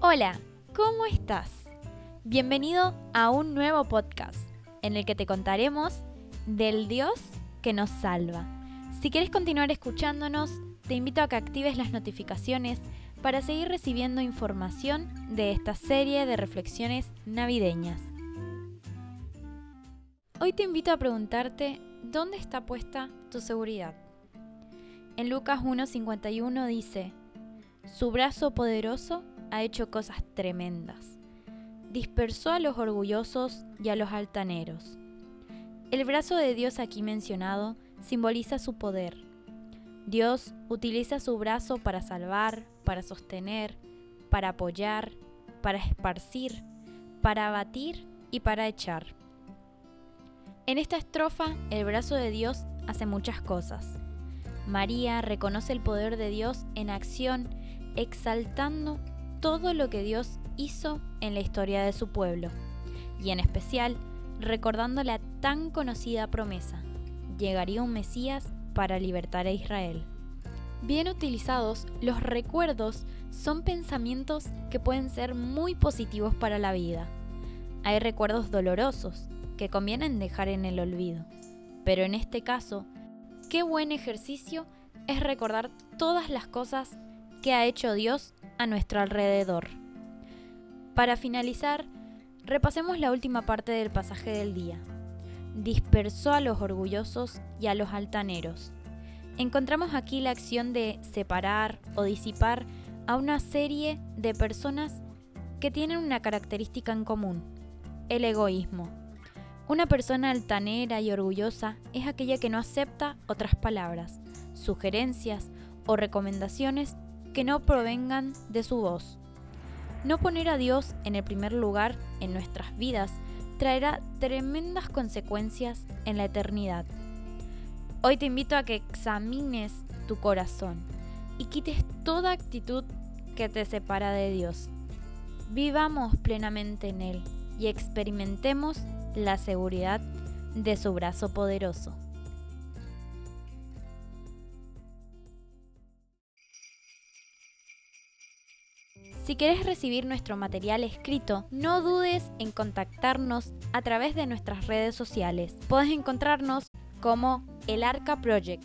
Hola, ¿cómo estás? Bienvenido a un nuevo podcast en el que te contaremos del Dios que nos salva. Si quieres continuar escuchándonos, te invito a que actives las notificaciones para seguir recibiendo información de esta serie de reflexiones navideñas. Hoy te invito a preguntarte, ¿dónde está puesta tu seguridad? En Lucas 1.51 dice, su brazo poderoso ha hecho cosas tremendas. Dispersó a los orgullosos y a los altaneros. El brazo de Dios aquí mencionado simboliza su poder. Dios utiliza su brazo para salvar, para sostener, para apoyar, para esparcir, para abatir y para echar. En esta estrofa, el brazo de Dios hace muchas cosas. María reconoce el poder de Dios en acción, exaltando todo lo que Dios hizo en la historia de su pueblo, y en especial recordando la tan conocida promesa, llegaría un Mesías para libertar a Israel. Bien utilizados, los recuerdos son pensamientos que pueden ser muy positivos para la vida. Hay recuerdos dolorosos, que convienen dejar en el olvido. Pero en este caso, qué buen ejercicio es recordar todas las cosas que ha hecho Dios a nuestro alrededor. Para finalizar, repasemos la última parte del pasaje del día. Dispersó a los orgullosos y a los altaneros. Encontramos aquí la acción de separar o disipar a una serie de personas que tienen una característica en común, el egoísmo. Una persona altanera y orgullosa es aquella que no acepta otras palabras, sugerencias o recomendaciones que no provengan de su voz. No poner a Dios en el primer lugar en nuestras vidas traerá tremendas consecuencias en la eternidad. Hoy te invito a que examines tu corazón y quites toda actitud que te separa de Dios. Vivamos plenamente en Él y experimentemos la seguridad de su brazo poderoso. Si quieres recibir nuestro material escrito, no dudes en contactarnos a través de nuestras redes sociales. Puedes encontrarnos como El Arca Project